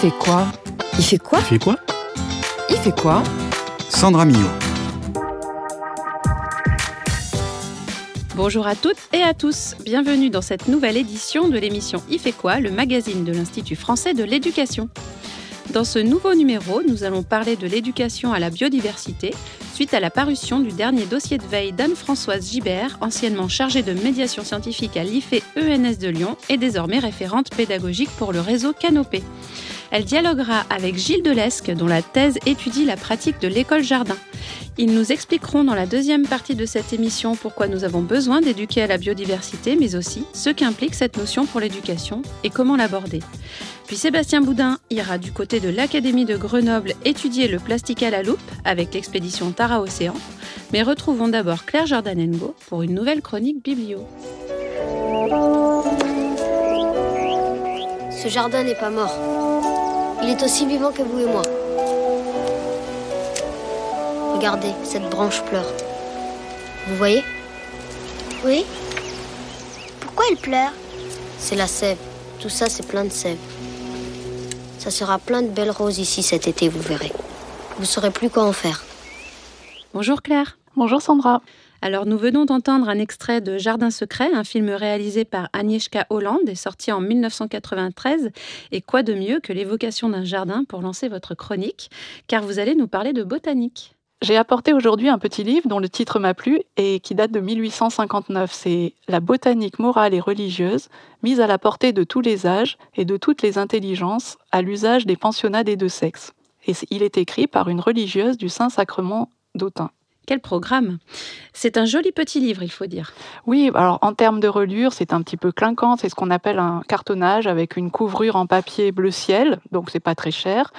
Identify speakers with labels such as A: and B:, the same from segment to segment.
A: fait quoi Il fait quoi
B: Il fait quoi
A: Il fait quoi
B: Sandra Millot.
C: Bonjour à toutes et à tous, bienvenue dans cette nouvelle édition de l'émission Il fait quoi, le magazine de l'Institut français de l'éducation. Dans ce nouveau numéro, nous allons parler de l'éducation à la biodiversité, suite à la parution du dernier dossier de veille d'Anne-Françoise Gibert, anciennement chargée de médiation scientifique à l'IFE ENS de Lyon et désormais référente pédagogique pour le réseau Canopé. Elle dialoguera avec Gilles Delesque, dont la thèse étudie la pratique de l'école jardin. Ils nous expliqueront dans la deuxième partie de cette émission pourquoi nous avons besoin d'éduquer à la biodiversité, mais aussi ce qu'implique cette notion pour l'éducation et comment l'aborder. Puis Sébastien Boudin ira du côté de l'Académie de Grenoble étudier le plastique à la loupe avec l'expédition Tara Océan. Mais retrouvons d'abord Claire Jordanengo pour une nouvelle chronique biblio.
D: Ce jardin n'est pas mort. Il est aussi vivant que vous et moi. Regardez, cette branche pleure. Vous voyez?
E: Oui. Pourquoi elle pleure?
D: C'est la sève. Tout ça, c'est plein de sève. Ça sera plein de belles roses ici cet été, vous verrez. Vous saurez plus quoi en faire.
C: Bonjour Claire.
F: Bonjour Sandra.
C: Alors nous venons d'entendre un extrait de Jardin secret, un film réalisé par Agnieszka Holland et sorti en 1993. Et quoi de mieux que l'évocation d'un jardin pour lancer votre chronique, car vous allez nous parler de botanique.
F: J'ai apporté aujourd'hui un petit livre dont le titre m'a plu et qui date de 1859. C'est La botanique morale et religieuse, mise à la portée de tous les âges et de toutes les intelligences à l'usage des pensionnats des deux sexes. Et il est écrit par une religieuse du Saint-Sacrement d'Autun.
C: Quel programme? C'est un joli petit livre, il faut dire.
F: Oui, alors en termes de relure, c'est un petit peu clinquant. C'est ce qu'on appelle un cartonnage avec une couvrure en papier bleu ciel, donc c'est pas très cher.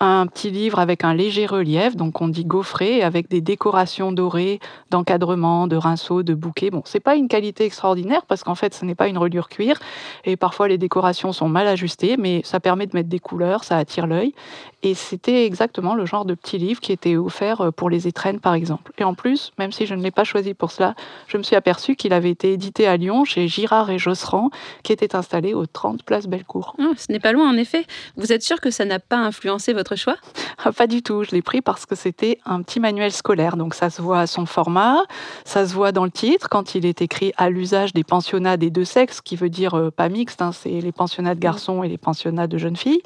F: Un petit livre avec un léger relief, donc on dit gaufré, avec des décorations dorées, d'encadrement, de rinceaux, de bouquets. Bon, c'est pas une qualité extraordinaire parce qu'en fait, ce n'est pas une reliure cuir et parfois les décorations sont mal ajustées, mais ça permet de mettre des couleurs, ça attire l'œil. Et c'était exactement le genre de petit livre qui était offert pour les étrennes, par exemple. Et en plus, même si je ne l'ai pas choisi pour cela, je me suis aperçue qu'il avait été édité à Lyon chez Girard et Josserand, qui était installé au 30 Place Bellecour.
C: Ah, ce n'est pas loin, en effet. Vous êtes sûr que ça n'a pas influencé votre choix?
F: Ah, Pas du tout. Je l'ai pris parce que c'était un petit manuel scolaire. Donc ça se voit à son format, ça se voit dans le titre quand il est écrit à l'usage des pensionnats des deux sexes, qui veut dire euh, pas mixte, hein, c'est les pensionnats de garçons et les pensionnats de jeunes filles.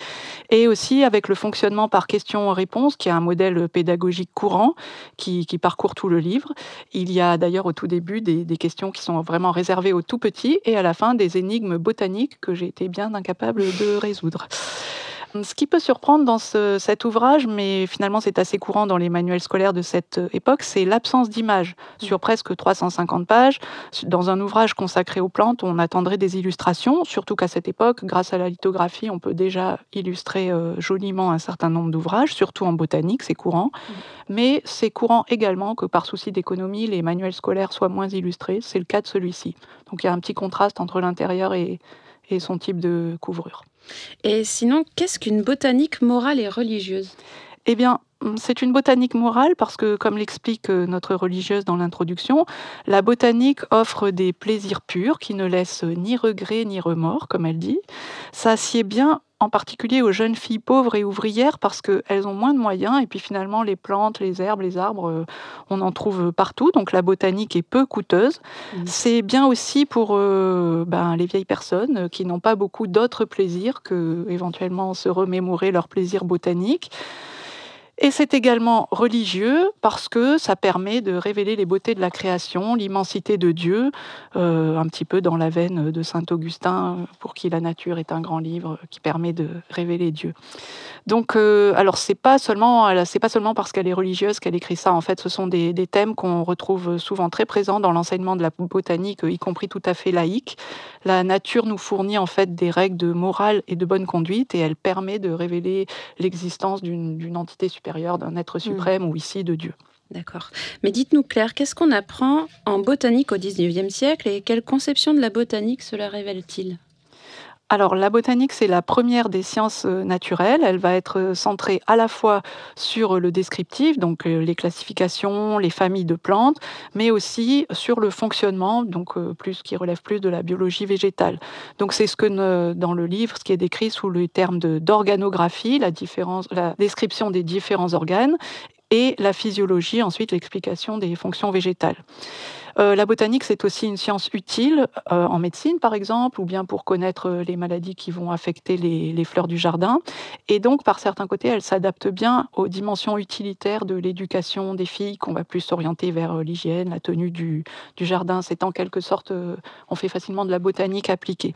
F: Et aussi avec le fonctionnement par question-réponse, qui est un modèle pédagogique courant qui, qui parcourt tout le livre. Il y a d'ailleurs au tout début des, des, questions qui sont vraiment réservées aux tout petits et à la fin des énigmes botaniques que j'ai été bien incapable de résoudre. Ce qui peut surprendre dans ce, cet ouvrage, mais finalement c'est assez courant dans les manuels scolaires de cette euh, époque, c'est l'absence d'images. Sur presque 350 pages, dans un ouvrage consacré aux plantes, on attendrait des illustrations, surtout qu'à cette époque, grâce à la lithographie, on peut déjà illustrer euh, joliment un certain nombre d'ouvrages, surtout en botanique, c'est courant. Mais c'est courant également que par souci d'économie, les manuels scolaires soient moins illustrés. C'est le cas de celui-ci. Donc il y a un petit contraste entre l'intérieur et, et son type de couvrure.
C: Et sinon, qu'est-ce qu'une botanique morale et religieuse?
F: Eh bien, c'est une botanique morale parce que, comme l'explique notre religieuse dans l'introduction, la botanique offre des plaisirs purs qui ne laissent ni regret ni remords, comme elle dit. Ça sied bien en particulier aux jeunes filles pauvres et ouvrières parce qu'elles ont moins de moyens et puis finalement les plantes, les herbes, les arbres, on en trouve partout, donc la botanique est peu coûteuse. Mmh. C'est bien aussi pour euh, ben, les vieilles personnes qui n'ont pas beaucoup d'autres plaisirs que éventuellement se remémorer leurs plaisirs botaniques. Et c'est également religieux parce que ça permet de révéler les beautés de la création, l'immensité de Dieu, euh, un petit peu dans la veine de Saint Augustin, pour qui la nature est un grand livre qui permet de révéler Dieu. Donc, euh, alors c'est pas seulement, c'est pas seulement parce qu'elle est religieuse qu'elle écrit ça. En fait, ce sont des, des thèmes qu'on retrouve souvent très présents dans l'enseignement de la botanique, y compris tout à fait laïque. La nature nous fournit en fait des règles de morale et de bonne conduite, et elle permet de révéler l'existence d'une entité supérieure, d'un être suprême mmh. ou ici de Dieu.
C: D'accord. Mais dites-nous, Claire, qu'est-ce qu'on apprend en botanique au XIXe siècle et quelle conception de la botanique cela révèle-t-il?
F: Alors, la botanique, c'est la première des sciences euh, naturelles. Elle va être euh, centrée à la fois sur le descriptif, donc euh, les classifications, les familles de plantes, mais aussi sur le fonctionnement, donc plus qui relève plus de la biologie végétale. Donc, c'est ce que dans le livre, ce qui est décrit sous le terme d'organographie, la, la description des différents organes, et la physiologie, ensuite l'explication des fonctions végétales. Euh, la botanique, c'est aussi une science utile euh, en médecine, par exemple, ou bien pour connaître euh, les maladies qui vont affecter les, fleurs du jardin. Et donc, par certains côtés, elle s'adapte bien aux dimensions utilitaires de l'éducation des filles, qu'on va plus s'orienter vers l'hygiène, la tenue du, du jardin. C'est en quelque sorte, on fait facilement de la botanique appliquée.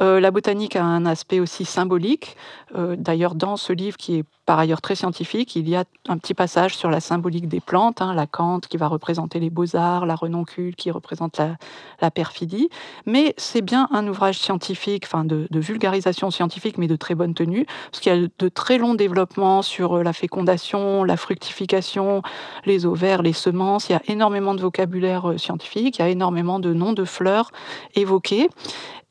F: Euh, la botanique a un aspect aussi symbolique. Euh, d'ailleurs, dans ce livre qui est par ailleurs très scientifique, il y a un petit passage sur la symbolique des plantes, hein, la cante qui va représenter les beaux-arts, la renoncule qui représente la, perfidie. Mais c'est bien un ouvrage scientifique, enfin de, vulgarisation scientifique, mais de très bonne tenue, parce qu'il y a de très longs développements sur euh, la fécondation, la fructification, les ovaires, les semences. Il y a énormément de vocabulaire scientifique, il y a énormément de noms de fleurs évoqués.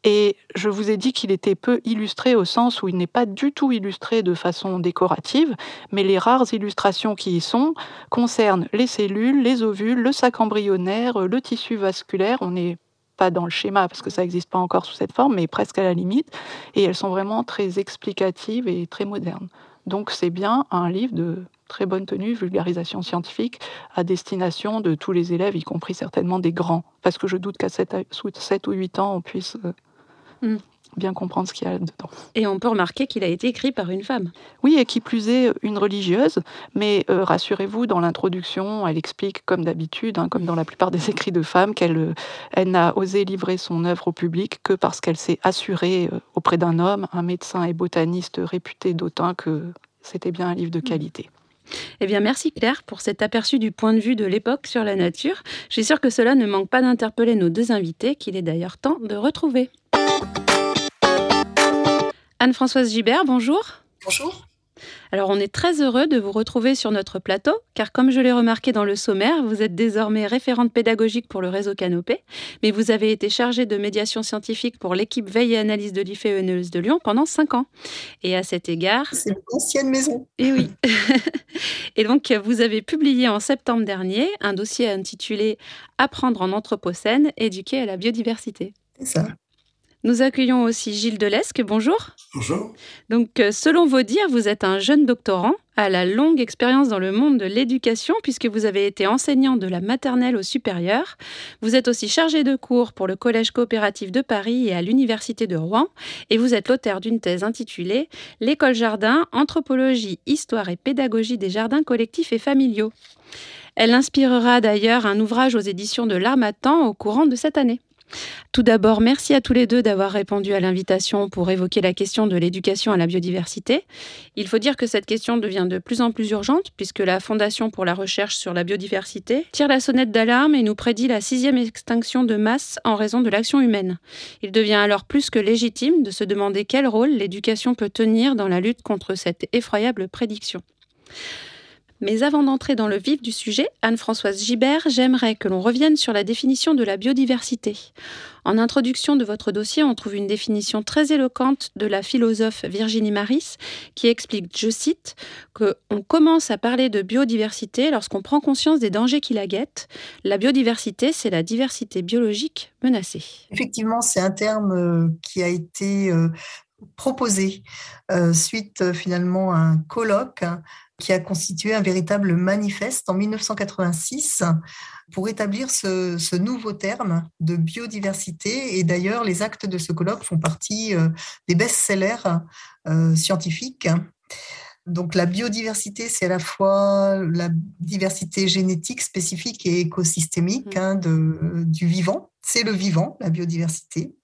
F: Et je vous ai dit qu'il était peu illustré au sens où il n'est pas du tout illustré de façon décorative, mais les rares illustrations qui y sont concernent les cellules, les ovules, le sac embryonnaire, le tissu vasculaire. On n'est pas dans le schéma parce que ça n'existe pas encore sous cette forme, mais presque à la limite. Et elles sont vraiment très explicatives et très modernes. Donc c'est bien un livre de très bonne tenue, vulgarisation scientifique, à destination de tous les élèves, y compris certainement des grands. Parce que je doute qu'à 7, 7, ou 8 ans, on puisse Mm. bien comprendre ce qu'il y a dedans.
C: Et on peut remarquer qu'il a été écrit par une femme.
F: Oui, et qui plus est une religieuse, mais euh, rassurez-vous, dans l'introduction, elle explique, comme d'habitude, hein, comme dans la plupart des écrits de femmes, qu'elle euh, elle n'a osé livrer son œuvre au public que parce qu'elle s'est assurée euh, auprès d'un homme, un médecin et botaniste réputé d'autant que c'était bien un livre de mm. qualité.
C: Eh bien, merci Claire pour cet aperçu du point de vue de l'époque sur la nature. Je suis sûre que cela ne manque pas d'interpeller nos deux invités, qu'il est d'ailleurs temps de retrouver. Anne-Françoise Gibert, bonjour.
B: Bonjour.
C: Alors on est très heureux de vous retrouver sur notre plateau, car comme je l'ai remarqué dans le sommaire, vous êtes désormais référente pédagogique pour le réseau Canopé, mais vous avez été chargée de médiation scientifique pour l'équipe veille et analyse de l'IFE de Lyon pendant cinq ans. Et à cet égard...
B: C'est une ancienne maison.
C: Et eh oui. et donc vous avez publié en septembre dernier un dossier intitulé Apprendre en Anthropocène, éduquer à la biodiversité.
B: C'est ça.
C: Nous accueillons aussi Gilles Delesque. Bonjour.
G: Bonjour.
C: Donc, euh, selon vos dires, vous êtes un jeune doctorant à la longue expérience dans le monde de l'éducation, puisque vous avez été enseignant de la maternelle au supérieur. Vous êtes aussi chargé de cours pour le Collège coopératif de Paris et à l'Université de Rouen. Et vous êtes l'auteur d'une thèse intitulée L'école jardin, anthropologie, histoire et pédagogie des jardins collectifs et familiaux. Elle inspirera d'ailleurs un ouvrage aux éditions de l'Armatan au courant de cette année. Tout d'abord, merci à tous les deux d'avoir répondu à l'invitation pour évoquer la question de l'éducation à la biodiversité. Il faut dire que cette question devient de plus en plus urgente puisque la Fondation pour la recherche sur la biodiversité tire la sonnette d'alarme et nous prédit la sixième extinction de masse en raison de l'action humaine. Il devient alors plus que légitime de se demander quel rôle l'éducation peut tenir dans la lutte contre cette effroyable prédiction. Mais avant d'entrer dans le vif du sujet, Anne-Françoise Gibert, j'aimerais que l'on revienne sur la définition de la biodiversité. En introduction de votre dossier, on trouve une définition très éloquente de la philosophe Virginie Maris qui explique, je cite, qu'on commence à parler de biodiversité lorsqu'on prend conscience des dangers qui la guettent. La biodiversité, c'est la diversité biologique menacée.
B: Effectivement, c'est un terme euh, qui a été euh, proposé euh, suite finalement à un colloque qui a constitué un véritable manifeste en 1986 pour établir ce, nouveau terme de biodiversité. Et d'ailleurs, les actes de ce colloque font partie euh, des best-sellers euh, scientifiques. Donc la biodiversité, c'est à la fois la diversité génétique spécifique et écosystémique mmh. hein, de, du vivant. C'est le vivant, la biodiversité.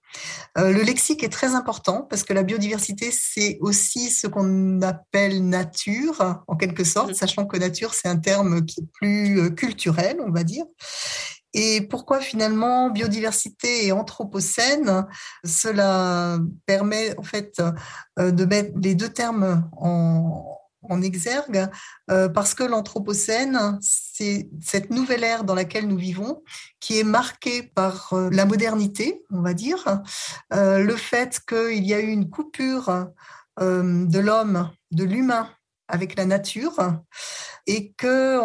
B: Euh, le lexique est très important parce que la biodiversité, c'est aussi ce qu'on appelle nature, en quelque sorte, mmh. sachant que nature, c'est un terme qui est plus euh, culturel, on va dire. Et pourquoi finalement biodiversité et anthropocène Cela permet en fait euh, de mettre les deux termes en, en exergue euh, parce que l'Anthropocène, c'est cette nouvelle ère dans laquelle nous vivons, qui est marquée par euh, la modernité, on va dire, euh, le fait qu'il y a eu une coupure de l'homme, de l'humain avec la nature, et que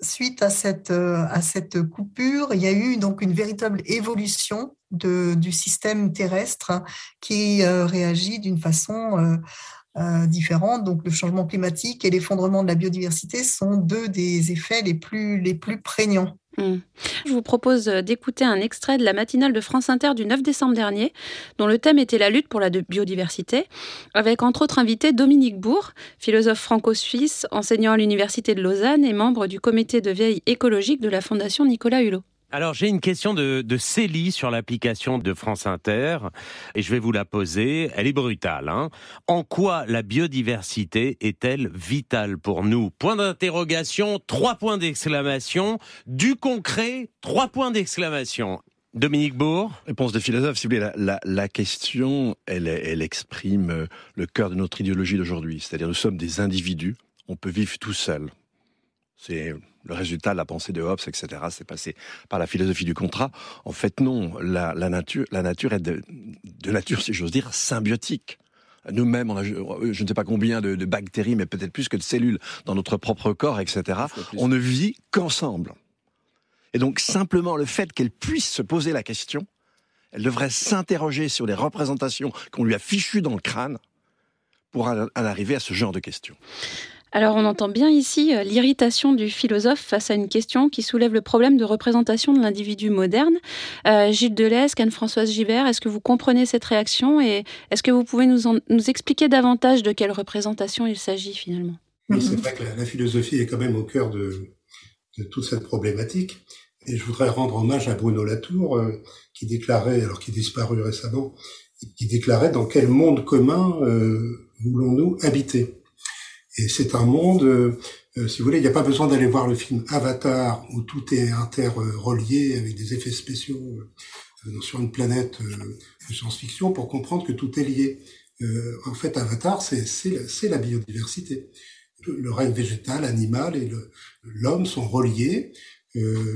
B: suite à cette, coupure, il y a eu donc une véritable évolution du système terrestre qui réagit d'une façon euh, différentes. Donc, le changement climatique et l'effondrement de la biodiversité sont deux des effets les plus, les plus prégnants.
C: Hmm. Je vous propose d'écouter un extrait de la matinale de France Inter du 9 décembre dernier, dont le thème était la lutte pour la biodiversité, avec entre autres invité Dominique Bourg, philosophe franco-suisse, enseignant à l'Université de Lausanne et membre du comité de veille écologique de la Fondation Nicolas Hulot.
G: Alors j'ai une question de, Célie sur l'application de France Inter et je vais vous la poser. Elle est brutale. Hein en quoi la biodiversité est-elle vitale pour nous? Point d'interrogation, trois points d'exclamation, du concret, trois points d'exclamation. Dominique Bourg?
H: Réponse de philosophe, si vous voulez, la, question, elle, elle exprime le cœur de notre idéologie d'aujourd'hui. C'est-à-dire nous sommes des individus, on peut vivre tout seul. C'est le résultat de la pensée de Hobbes, etc. C'est passé par la philosophie du contrat. En fait, non. La, nature, la nature est de, nature, si j'ose dire, symbiotique. Nous-mêmes, on a, je ne sais pas combien de, bactéries, mais peut-être plus que de cellules dans notre propre corps, etc. On ne vit qu'ensemble. Et donc, simplement le fait qu'elle puisse se poser la question, elle devrait s'interroger sur les représentations qu'on lui a fichues dans le crâne pour en arriver à ce genre de questions.
C: Alors on entend bien ici euh, l'irritation du philosophe face à une question qui soulève le problème de représentation de l'individu moderne. Euh, Gilles Deleuze, Anne-Françoise Gibert, est-ce que vous comprenez cette réaction et est-ce que vous pouvez nous, nous expliquer davantage de quelle représentation il s'agit finalement?
I: C'est vrai que la, philosophie est quand même au cœur de, toute cette problématique. Et je voudrais rendre hommage à Bruno Latour, euh, qui déclarait, alors qu'il disparu récemment, qui déclarait dans quel monde commun voulons-nous habiter? Et c'est un monde, euh, euh, si vous voulez, il n'y a pas besoin d'aller voir le film Avatar où tout est interrelié avec des effets spéciaux euh, sur une planète de science-fiction pour comprendre que tout est lié. en fait, Avatar, c'est la biodiversité. Le, règne végétal, animal et l'homme sont reliés.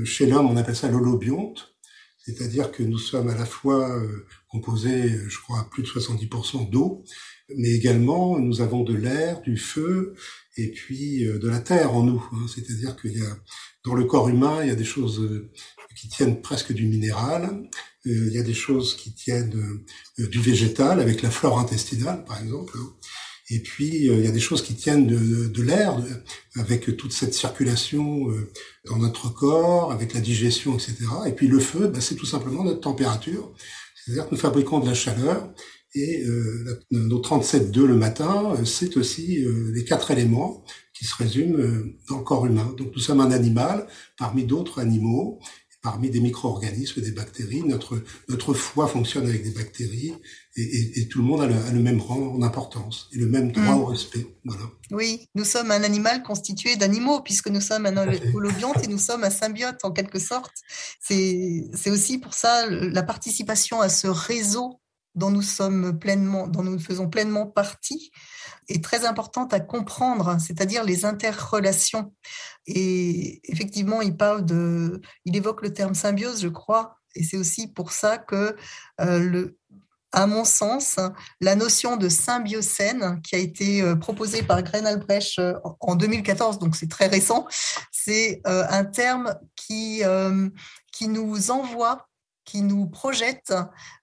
I: chez l'homme, on appelle ça l'holobionte, c'est-à-dire que nous sommes à la fois composés, je crois, à plus de 70% d'eau, mais également nous avons de l'air, du feu et puis euh, de la terre en nous. Hein. C'est-à-dire qu'il y a dans le corps humain, il y a des choses euh, qui tiennent presque du minéral, euh, il y a des choses qui tiennent du végétal avec la flore intestinale par exemple. Hein. Et puis, il y a des choses qui tiennent de, de l'air, avec toute cette circulation dans notre corps, avec la digestion, etc. Et puis le feu, ben, c'est tout simplement notre température. C'est-à-dire que nous fabriquons de la chaleur et euh, nos 37.2 le matin, euh, c'est aussi euh, les quatre éléments qui se résument euh, dans le corps humain. Donc nous sommes un animal parmi d'autres animaux, parmi des micro-organismes, des bactéries. Notre, notre foie fonctionne avec des bactéries et, et, et tout le monde a le, a le, même rang d'importance et le même droit mmh. au respect. Voilà.
B: Oui, nous sommes un animal constitué d'animaux puisque nous sommes un holobionte et nous sommes un symbiote en quelque sorte. C'est aussi pour ça la participation à ce réseau dont nous sommes pleinement, dont nous faisons pleinement partie, est très importante à comprendre, c'est-à-dire les interrelations. Et effectivement, il parle de, il évoque le terme symbiose, je crois, et c'est aussi pour ça que euh, le, à mon sens, la notion de symbiocène qui a été euh, proposée par Gren Albrecht euh, en 2014, donc c'est très récent, c'est un terme qui, qui nous envoie qui nous projette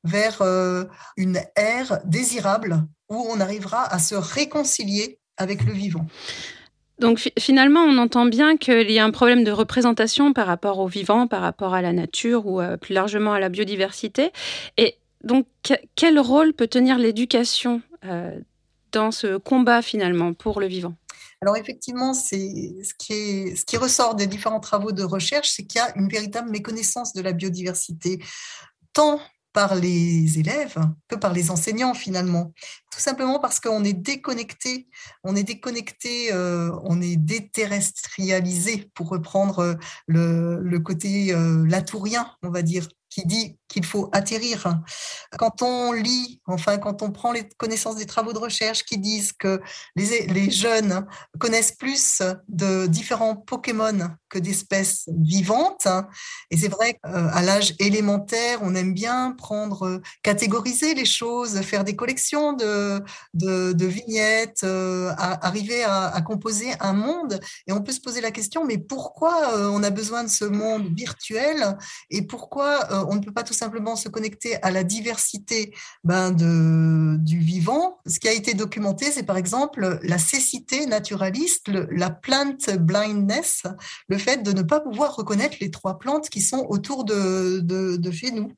B: vers euh, une ère désirable où on arrivera à se réconcilier avec le vivant.
C: Donc finalement, on entend bien qu'il y a un problème de représentation par rapport au vivant, par rapport à la nature ou euh, plus largement à la biodiversité. Et donc, quel rôle peut tenir l'éducation euh, dans ce combat finalement pour le vivant?
B: Alors effectivement, ce qui, ressort des différents travaux de recherche, c'est qu'il y a une véritable méconnaissance de la biodiversité, tant par les élèves que par les enseignants finalement. Tout simplement parce qu'on est déconnecté, on est déconnecté, euh, on est déterrestrialisé, pour reprendre le, le côté euh, latourien, on va dire, qui dit qu'il faut atterrir. Quand on lit, enfin, quand on prend les connaissances des travaux de recherche qui disent que les, les jeunes connaissent plus de différents Pokémon que d'espèces vivantes, et c'est vrai qu'à l'âge élémentaire, on aime bien prendre, catégoriser les choses, faire des collections de, de, vignettes, euh, arriver à, à, composer un monde, et on peut se poser la question, mais pourquoi euh, on a besoin de ce monde virtuel et pourquoi euh, on ne peut pas tout simplement se connecter à la diversité ben, du vivant. Ce qui a été documenté, c'est par exemple la cécité naturaliste, la plant blindness, le fait de ne pas pouvoir reconnaître les trois plantes qui sont autour de chez nous.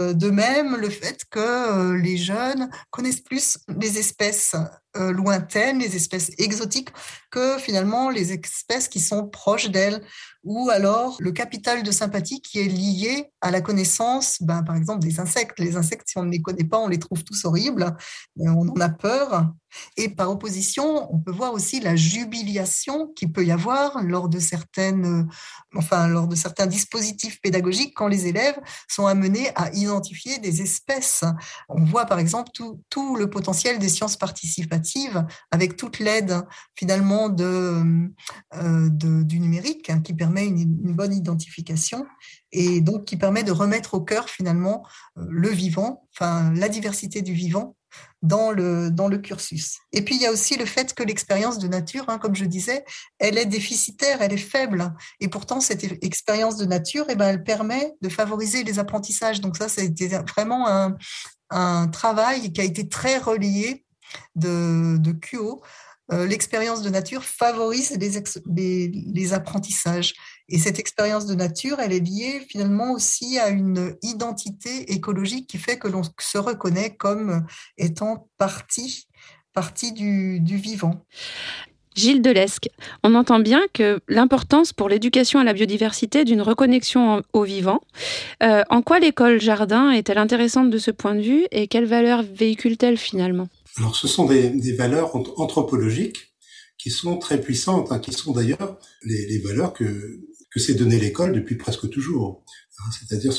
B: Euh, de même, le fait que euh, les jeunes connaissent plus les espèces lointaines, les espèces exotiques, que finalement les espèces qui sont proches d'elles ou alors le capital de sympathie qui est lié à la connaissance, ben, par exemple, des insectes. Les insectes, si on ne les connaît pas, on les trouve tous horribles, on en a peur. Et par opposition, on peut voir aussi la jubilation qui peut y avoir lors de certaines, enfin, lors de certains dispositifs pédagogiques quand les élèves sont amenés à identifier des espèces. On voit par exemple tout, le potentiel des sciences participatives avec toute l'aide finalement euh, du numérique hein, qui permet une, une, bonne identification et donc qui permet de remettre au cœur finalement euh, le vivant, enfin la diversité du vivant dans le, dans le cursus. Et puis, il y a aussi le fait que l'expérience de nature, hein, comme je disais, elle est déficitaire, elle est faible. Et pourtant, cette expérience de nature, eh ben, elle permet de favoriser les apprentissages. Donc ça, c'était vraiment un, un, travail qui a été très relié de, de QO. Euh, l'expérience de nature favorise les, les, les apprentissages. Et cette expérience de nature, elle est liée finalement aussi à une identité écologique qui fait que l'on se reconnaît comme étant partie, partie du, du vivant.
C: Gilles Delesque, on entend bien que l'importance pour l'éducation à la biodiversité d'une reconnexion au vivant. Euh, en quoi l'école jardin est-elle intéressante de ce point de vue et quelles valeurs véhicule-t-elle finalement?
I: Alors ce sont des, des, valeurs anthropologiques qui sont très puissantes, hein, qui sont d'ailleurs les, les valeurs que que s'est donné l'école depuis presque toujours. Hein, c'est-à-dire,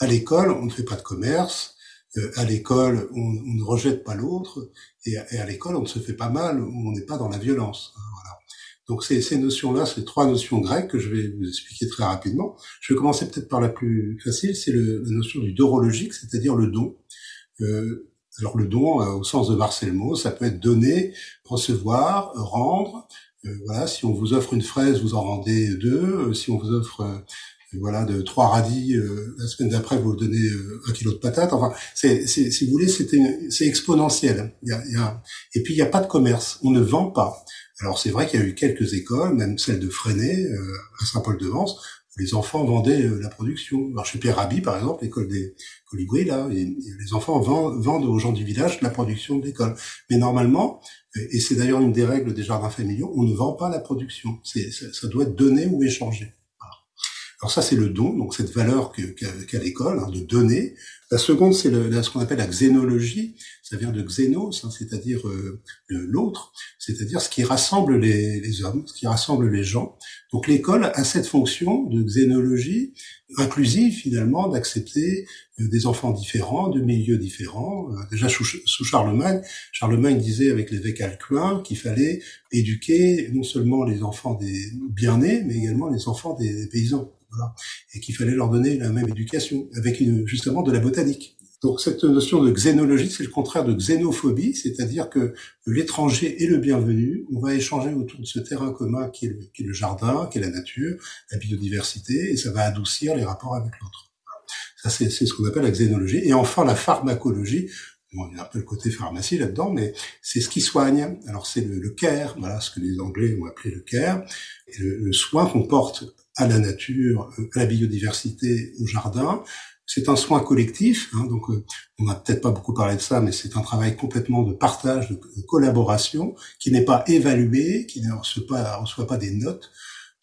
I: à l'école, on ne fait pas de commerce, euh, à l'école, on, ne rejette pas l'autre, et, à l'école, on ne se fait pas mal, on n'est pas dans la violence. Hein. Donc ces, ces notions-là, ces trois notions grecques que je vais vous expliquer très rapidement. Je vais commencer peut-être par la plus facile, c'est la notion du dorologique, c'est-à-dire le don. Euh, alors le don, euh, au sens de Marcel Mauss, ça peut être donner, recevoir, rendre, voilà, si on vous offre une fraise, vous en rendez deux. Euh, si on vous offre euh, voilà de trois radis la semaine d'après vous donnez un kilo de patates. Enfin c'est si vous voulez c'est exponentiel. Y a, y a, et puis il n'y a pas de commerce. On ne vend pas. Alors c'est vrai qu'il y a eu quelques écoles même celle de Freinet à Saint-Paul-de-Vence les enfants vendaient la production alors chez Pierre Rabhi par exemple l'école des colibris là les enfants vendent, aux gens du village la production de l'école mais normalement et c'est d'ailleurs une des règles des jardins familiaux, on ne vend pas la production. Ça, doit être donné ou échangé. Alors ça, c'est le don, donc cette valeur qu'a, l'école, hein, de donner. La seconde, c'est ce qu'on appelle la xénologie. Ça vient de xénos, hein, c'est-à-dire euh, l'autre, c'est-à-dire ce qui rassemble les, les, hommes, ce qui rassemble les gens. Donc l'école a cette fonction de xénologie inclusive, finalement, d'accepter euh, des enfants différents, de milieux différents. Euh, déjà sous, sous, Charlemagne, Charlemagne disait avec l'évêque Alcuin qu'il fallait éduquer non seulement les enfants des bien-nés, mais également les enfants des paysans. Et qu'il fallait leur donner la même éducation, avec une, justement de la botanique. Donc cette notion de xénologie, c'est le contraire de xénophobie, c'est-à-dire que l'étranger est le bienvenu, on va échanger autour de ce terrain commun qui est, le, jardin, qui est la nature, la biodiversité, et ça va adoucir les rapports avec l'autre. Ça, c'est ce qu'on appelle la xénologie. Et enfin, la pharmacologie, Bon, il a un peu le côté pharmacie là-dedans, mais c'est ce qui soigne. Alors c'est le, le, care, voilà ce que les Anglais ont appelé le care, le, le soin qu'on porte à la nature, euh, à la biodiversité, au jardin. C'est un soin collectif, hein, donc euh, on n'a peut-être pas beaucoup parlé de ça, mais c'est un travail complètement de partage, de, de collaboration, qui n'est pas évalué, qui ne reçoit pas, reçoit pas des notes.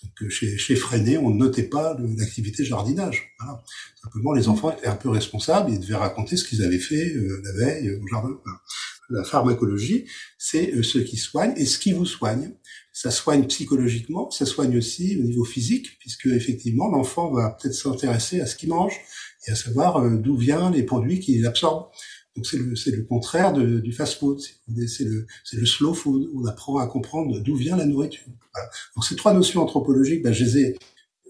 I: Donc euh, chez, chez Freinet, on ne notait pas l'activité jardinage. Voilà. Simplement, les enfants étaient un peu responsables, ils devaient raconter ce qu'ils avaient fait euh, la veille au jardin. Voilà. La pharmacologie, c'est euh, ce qui soigne et ce qui vous soigne ça soigne psychologiquement, ça soigne aussi au niveau physique, puisque effectivement l'enfant va peut-être s'intéresser à ce qu'il mange, et à savoir d'où viennent les produits qu'il absorbe. Donc c'est le, le contraire de, du fast-food, c'est le, c'est le slow food. On apprend à comprendre d'où vient la nourriture. Voilà. Donc ces trois notions anthropologiques, ben, je les ai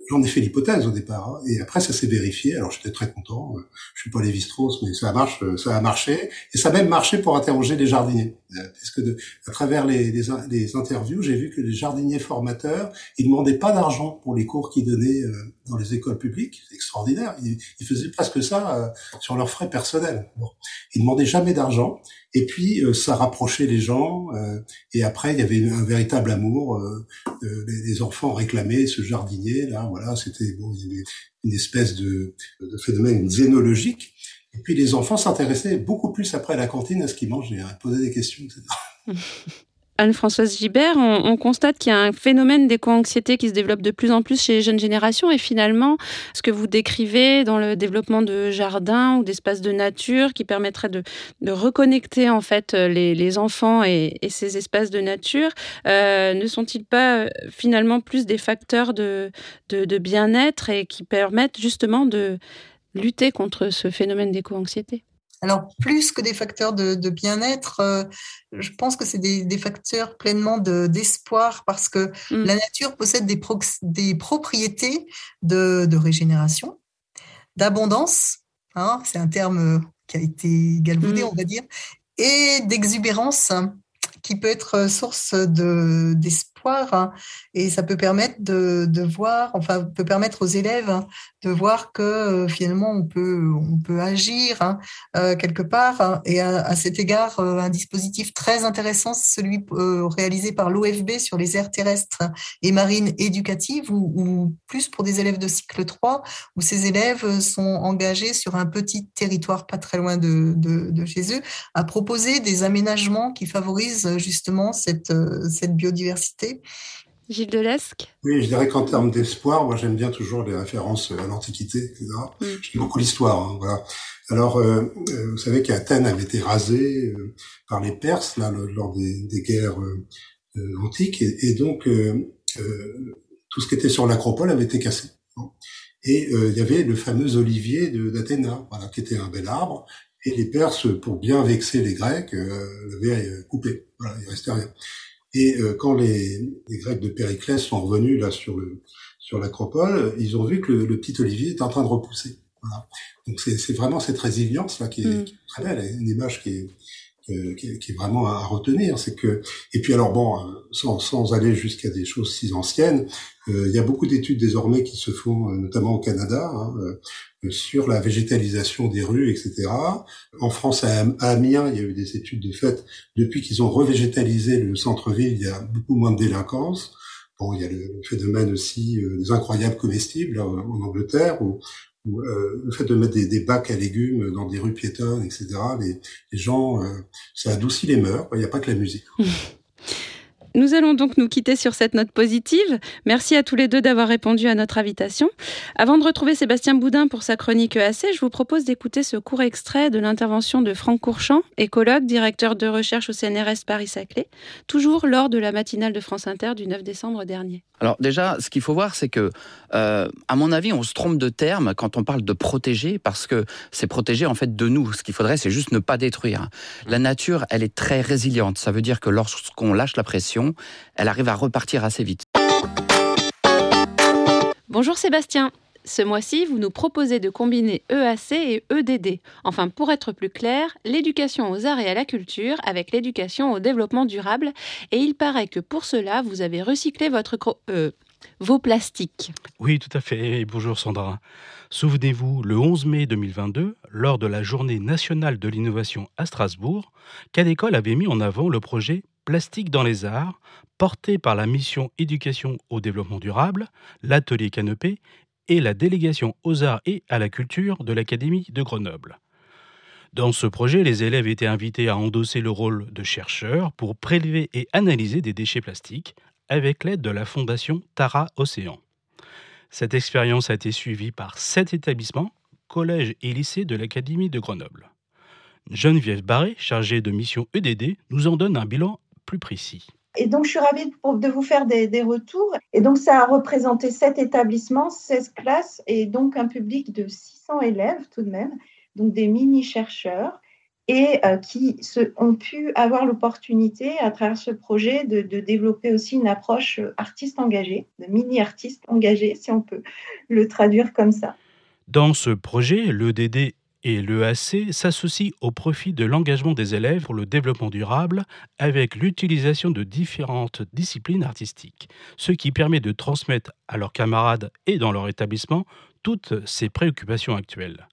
I: J'en ai fait l'hypothèse au départ, hein, et après ça s'est vérifié. Alors j'étais très content. Euh, je suis pas Lévi-Strauss, mais ça marche, euh, ça a marché, et ça a même marché pour interroger les jardiniers. Euh, puisque de, à travers les, les, les interviews, j'ai vu que les jardiniers formateurs, ils demandaient pas d'argent pour les cours qu'ils donnaient dans les écoles publiques. C'est extraordinaire. Ils, ils, faisaient presque ça sur leurs frais personnels. Bon. Ils demandaient jamais d'argent. Et puis euh, ça rapprochait les gens. Euh, et après, il y avait un véritable amour. Euh, les, enfants réclamaient ce jardinier. Là, voilà, c'était bon, une espèce de, de phénomène zénologique. Et puis les enfants s'intéressaient beaucoup plus après la cantine à ce qu'ils mangeaient, à poser des questions, etc.
C: Anne-Françoise Gibert, on, constate qu'il y a un phénomène d'éco-anxiété qui se développe de plus en plus chez les jeunes générations et finalement, ce que vous décrivez dans le développement de jardins ou d'espaces de nature qui permettraient de, reconnecter en fait les, enfants et, ces espaces de nature, euh, ne sont-ils pas euh, finalement plus des facteurs de bien-être et qui permettent justement de lutter contre ce phénomène d'éco-anxiété
B: alors, plus que des facteurs de, bien-être, euh, je pense que c'est des, facteurs pleinement d'espoir parce que mm. la nature possède des, des propriétés de, régénération, d'abondance, hein, c'est un terme qui a été galvaudé, mm. on va dire, et d'exubérance qui peut être source d'espoir hein, et ça peut permettre de, voir, enfin peut permettre aux élèves hein, de voir que euh, finalement on peut on peut agir hein, euh, quelque part et à, cet égard euh, un dispositif très intéressant celui réalisé par l'OFB sur les aires terrestres et marines éducatives ou, plus pour des élèves de cycle 3 où ces élèves sont engagés sur un petit territoire pas très loin de, chez eux à proposer des aménagements qui favorisent justement cette biodiversité
C: Gilles Delesque
I: Oui, je dirais qu'en termes d'espoir, moi j'aime bien toujours les références à l'Antiquité, etc. Mm. J'aime beaucoup l'histoire. Hein, voilà. Alors, euh, euh, vous savez qu'Athènes avait été rasée euh, par les Perses là, lors des, des guerres antiques, et, et donc tout ce qui était sur l'acropole avait été cassé. Et il y avait le fameux olivier d'Athéna, voilà, qui était un bel arbre, et les Perses, pour bien vexer les Grecs, l'avaient coupé. Voilà, il restait rien. Et euh, quand les, les, Grecs de Périclès sont revenus là sur le sur l'acropole, ils ont vu que le, le, petit olivier est en train de repousser. Voilà. Donc c'est vraiment cette résilience là qui est, mm. qui est, très belle, une image qui est qui est, qui est vraiment à retenir. C'est que et puis alors bon, euh, sans, sans aller jusqu'à des choses si anciennes, euh, il y a beaucoup d'études désormais qui se font, notamment au Canada, hein, sur la végétalisation des rues, etc. En France, à Amiens, il y a eu des études de fait. Depuis qu'ils ont revégétalisé le centre-ville, il y a beaucoup moins de délinquance. Bon, il y a le phénomène aussi euh, des incroyables comestibles en Angleterre, où, euh, le fait de mettre des, bacs à légumes dans des rues piétonnes, etc. Les, les gens, euh, ça adoucit les mœurs. Il n'y a pas que la musique.
C: Nous allons donc nous quitter sur cette note positive. Merci à tous les deux d'avoir répondu à notre invitation. Avant de retrouver Sébastien Boudin pour sa chronique EAC, je vous propose d'écouter ce court extrait de l'intervention de Franck Courchamp, écologue, directeur de recherche au CNRS Paris-Saclay, toujours lors de la matinale de France Inter du 9 décembre dernier.
J: Alors déjà, ce qu'il faut voir, c'est que, euh, à mon avis, on se trompe de terme quand on parle de protéger, parce que c'est protéger en fait de nous. Ce qu'il faudrait, c'est juste ne pas détruire. La nature, elle est très résiliente. Ça veut dire que lorsqu'on lâche la pression, elle arrive à repartir assez vite.
C: Bonjour Sébastien. Ce mois-ci, vous nous proposez de combiner EAC et EDD. Enfin, pour être plus clair, l'éducation aux arts et à la culture avec l'éducation au développement durable. Et il paraît que pour cela, vous avez recyclé votre euh, vos plastiques.
K: Oui, tout à fait. bonjour Sandra. Souvenez-vous, le 11 mai 2022, lors de la Journée nationale de l'innovation à Strasbourg, Cadécole avait mis en avant le projet Plastique dans les arts, porté par la mission Éducation au développement durable, l'atelier Canopé et la délégation aux arts et à la culture de l'Académie de Grenoble. Dans ce projet, les élèves étaient invités à endosser le rôle de chercheurs pour prélever et analyser des déchets plastiques avec l'aide de la fondation Tara Océan. Cette expérience a été suivie par sept établissements, collèges et lycées de l'Académie de Grenoble. Geneviève Barré, chargée de mission EDD, nous en donne un bilan plus précis.
L: Et donc, je suis ravie de, vous faire des, des, retours. Et donc, ça a représenté sept établissements, 16 classes et donc un public de 600 élèves tout de même, donc des mini-chercheurs et euh, qui se, ont pu avoir l'opportunité, à travers ce projet, de, de, développer aussi une approche artiste engagé, de mini-artiste engagé, si on peut le traduire comme ça.
K: Dans ce projet, l'EDD et l'EAC s'associent au profit de l'engagement des élèves pour le développement durable avec l'utilisation de différentes disciplines artistiques, ce qui permet de transmettre à leurs camarades et dans leur établissement toutes ces préoccupations actuelles.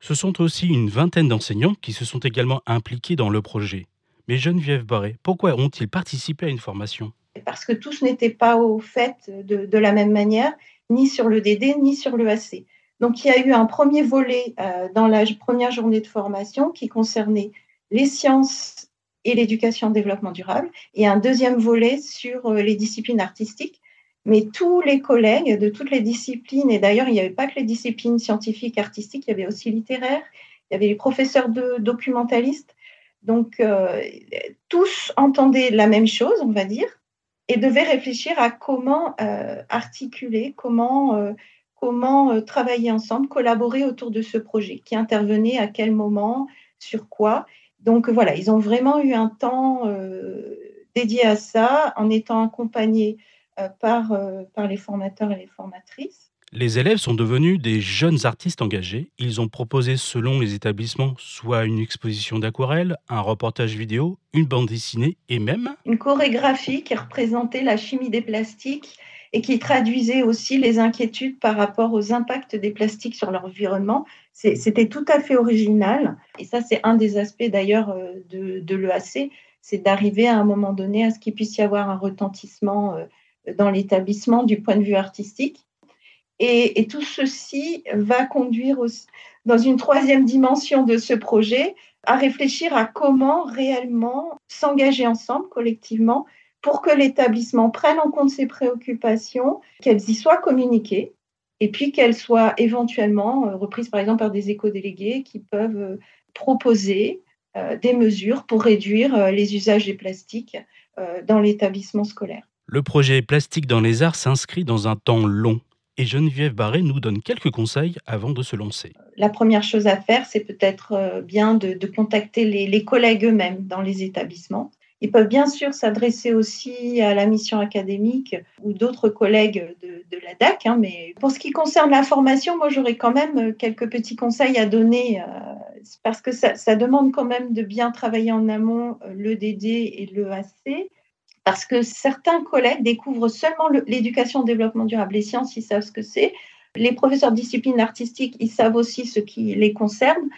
K: Ce sont aussi une vingtaine d'enseignants qui se sont également impliqués dans le projet. Mais Geneviève Barré, pourquoi ont-ils participé à une formation?
L: Parce que tous n'étaient pas au fait de, de, la même manière, ni sur le DD, ni sur le AC. Donc il y a eu un premier volet euh, dans la première journée de formation qui concernait les sciences et l'éducation développement durable, et un deuxième volet sur euh, les disciplines artistiques mais tous les collègues de toutes les disciplines, et d'ailleurs, il n'y avait pas que les disciplines scientifiques, artistiques, il y avait aussi littéraires, il y avait les professeurs de documentalistes. Donc, euh, tous entendaient la même chose, on va dire, et devaient réfléchir à comment articuler, comment, comment euh, travailler ensemble, collaborer autour de ce projet, qui intervenait à quel moment, sur quoi. Donc, voilà, ils ont vraiment eu un temps euh, dédié à ça, en étant accompagnés euh, par, euh, par les formateurs et les formatrices.
K: Les élèves sont devenus des jeunes artistes engagés. Ils ont proposé, selon les établissements, soit une exposition d'aquarelle, un reportage vidéo, une bande dessinée et même
L: une chorégraphie qui représentait la chimie des plastiques et qui traduisait aussi les inquiétudes par rapport aux impacts des plastiques sur l'environnement. C'était tout à fait original. Et ça, c'est un des aspects d'ailleurs euh, de, l'EAC, c'est d'arriver à un moment donné à ce qu'il puisse y avoir un retentissement dans l'établissement du point de vue artistique. Et, tout ceci va conduire dans une troisième dimension de ce projet à réfléchir à comment réellement s'engager ensemble, collectivement, pour que l'établissement prenne en compte ses préoccupations, qu'elles y soient communiquées, et puis qu'elles soient éventuellement euh, reprises par exemple par des éco-délégués qui peuvent euh, proposer euh, des mesures pour réduire les usages des plastiques dans l'établissement scolaire.
K: Le projet Plastique dans les arts s'inscrit dans un temps long et Geneviève Barré nous donne quelques conseils avant de se lancer.
L: La première chose à faire, c'est peut-être bien de, de contacter les, les collègues eux-mêmes dans les établissements. Ils peuvent bien sûr s'adresser aussi à la mission académique ou d'autres collègues de, la DAC. Hein, mais pour ce qui concerne la formation, moi j'aurais quand même quelques petits conseils à donner euh, parce que ça, demande quand même de bien travailler en amont euh, l'EDD et l'EAC parce que certains collègues découvrent seulement l'éducation développement durable. Les sciences, ils savent ce que c'est. Les professeurs de discipline artistique, ils savent aussi ce qui les concerne.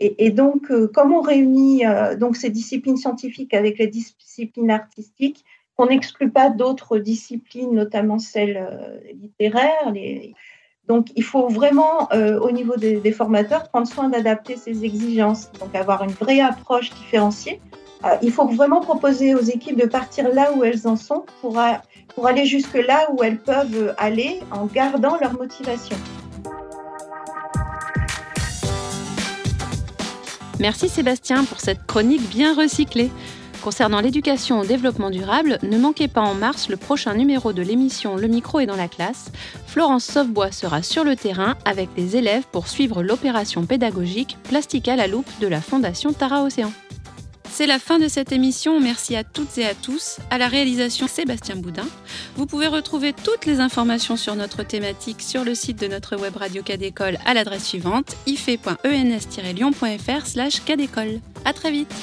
L: Et, donc, euh, comme on réunit euh, donc ces disciplines scientifiques avec les disciplines artistiques, on n'exclut pas d'autres disciplines, notamment celles euh, littéraires. Donc, il faut vraiment, au niveau des, formateurs, prendre soin d'adapter ces exigences. Donc, avoir une vraie approche différenciée il faut vraiment proposer aux équipes de partir là où elles en sont pour, pour aller jusque là où elles peuvent aller en gardant leur motivation.
C: Merci Sébastien pour cette chronique bien recyclée. Concernant l'éducation au développement durable, ne manquez pas en mars le prochain numéro de l'émission Le micro est dans la classe. Florence Sauvebois sera sur le terrain avec les élèves pour suivre l'opération pédagogique Plastique à la loupe de la Fondation Tara Océan. C'est la fin de cette émission. Merci à toutes et à tous. À la réalisation, Sébastien Boudin. Vous pouvez retrouver toutes les informations sur notre thématique sur le site de notre web radio Cadécole à l'adresse suivante ife.ens-lyon.fr slash. À très vite